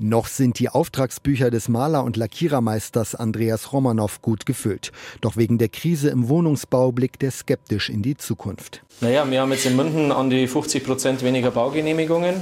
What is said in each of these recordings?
Noch sind die Auftragsbücher des Maler- und Lackierermeisters Andreas Romanow gut gefüllt. Doch wegen der Krise im Wohnungsbau blickt er skeptisch in die Zukunft. Naja, wir haben jetzt in München an die 50 Prozent weniger Baugenehmigungen.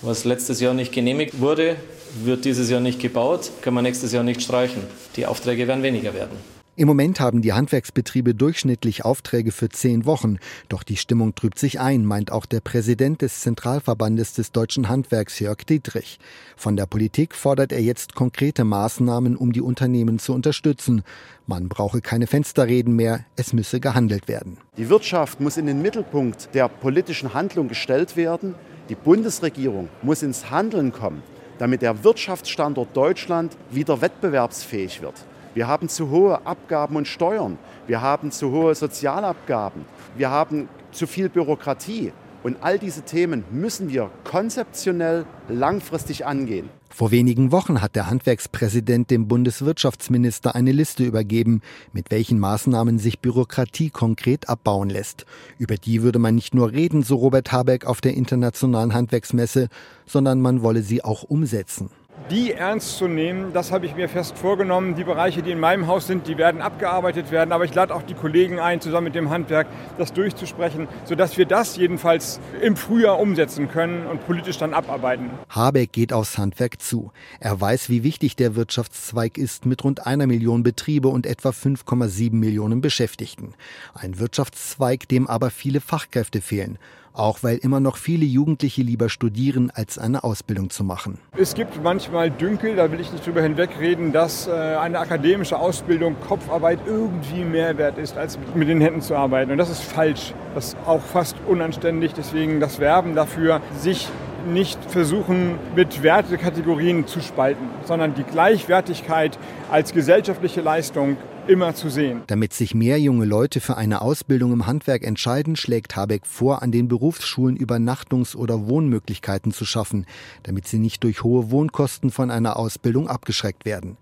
Was letztes Jahr nicht genehmigt wurde, wird dieses Jahr nicht gebaut, können wir nächstes Jahr nicht streichen. Die Aufträge werden weniger werden. Im Moment haben die Handwerksbetriebe durchschnittlich Aufträge für zehn Wochen. Doch die Stimmung trübt sich ein, meint auch der Präsident des Zentralverbandes des deutschen Handwerks, Jörg Dietrich. Von der Politik fordert er jetzt konkrete Maßnahmen, um die Unternehmen zu unterstützen. Man brauche keine Fensterreden mehr, es müsse gehandelt werden. Die Wirtschaft muss in den Mittelpunkt der politischen Handlung gestellt werden. Die Bundesregierung muss ins Handeln kommen, damit der Wirtschaftsstandort Deutschland wieder wettbewerbsfähig wird. Wir haben zu hohe Abgaben und Steuern. Wir haben zu hohe Sozialabgaben. Wir haben zu viel Bürokratie. Und all diese Themen müssen wir konzeptionell langfristig angehen. Vor wenigen Wochen hat der Handwerkspräsident dem Bundeswirtschaftsminister eine Liste übergeben, mit welchen Maßnahmen sich Bürokratie konkret abbauen lässt. Über die würde man nicht nur reden, so Robert Habeck auf der internationalen Handwerksmesse, sondern man wolle sie auch umsetzen die ernst zu nehmen, das habe ich mir fest vorgenommen. Die Bereiche, die in meinem Haus sind, die werden abgearbeitet werden. Aber ich lade auch die Kollegen ein, zusammen mit dem Handwerk das durchzusprechen, sodass wir das jedenfalls im Frühjahr umsetzen können und politisch dann abarbeiten. Habeck geht aufs Handwerk zu. Er weiß, wie wichtig der Wirtschaftszweig ist mit rund einer Million Betriebe und etwa 5,7 Millionen Beschäftigten. Ein Wirtschaftszweig, dem aber viele Fachkräfte fehlen auch weil immer noch viele Jugendliche lieber studieren, als eine Ausbildung zu machen. Es gibt manchmal Dünkel, da will ich nicht drüber hinwegreden, dass äh, eine akademische Ausbildung, Kopfarbeit irgendwie mehr wert ist, als mit den Händen zu arbeiten. Und das ist falsch. Das ist auch fast unanständig. Deswegen das Werben dafür, sich nicht versuchen, mit Wertekategorien zu spalten, sondern die Gleichwertigkeit als gesellschaftliche Leistung immer zu sehen. Damit sich mehr junge Leute für eine Ausbildung im Handwerk entscheiden, schlägt Habeck vor, an den Berufsschulen Übernachtungs- oder Wohnmöglichkeiten zu schaffen, damit sie nicht durch hohe Wohnkosten von einer Ausbildung abgeschreckt werden.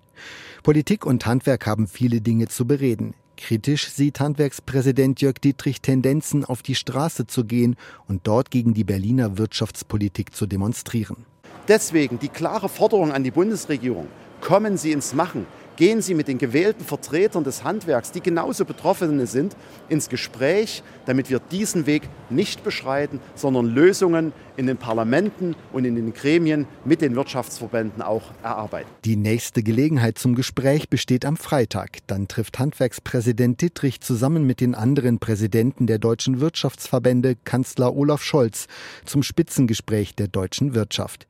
Politik und Handwerk haben viele Dinge zu bereden. Kritisch sieht Handwerkspräsident Jörg Dietrich Tendenzen, auf die Straße zu gehen und dort gegen die Berliner Wirtschaftspolitik zu demonstrieren. Deswegen die klare Forderung an die Bundesregierung, kommen Sie ins Machen. Gehen Sie mit den gewählten Vertretern des Handwerks, die genauso Betroffene sind, ins Gespräch, damit wir diesen Weg nicht beschreiten, sondern Lösungen in den Parlamenten und in den Gremien mit den Wirtschaftsverbänden auch erarbeiten. Die nächste Gelegenheit zum Gespräch besteht am Freitag. Dann trifft Handwerkspräsident Dittrich zusammen mit den anderen Präsidenten der deutschen Wirtschaftsverbände Kanzler Olaf Scholz zum Spitzengespräch der deutschen Wirtschaft.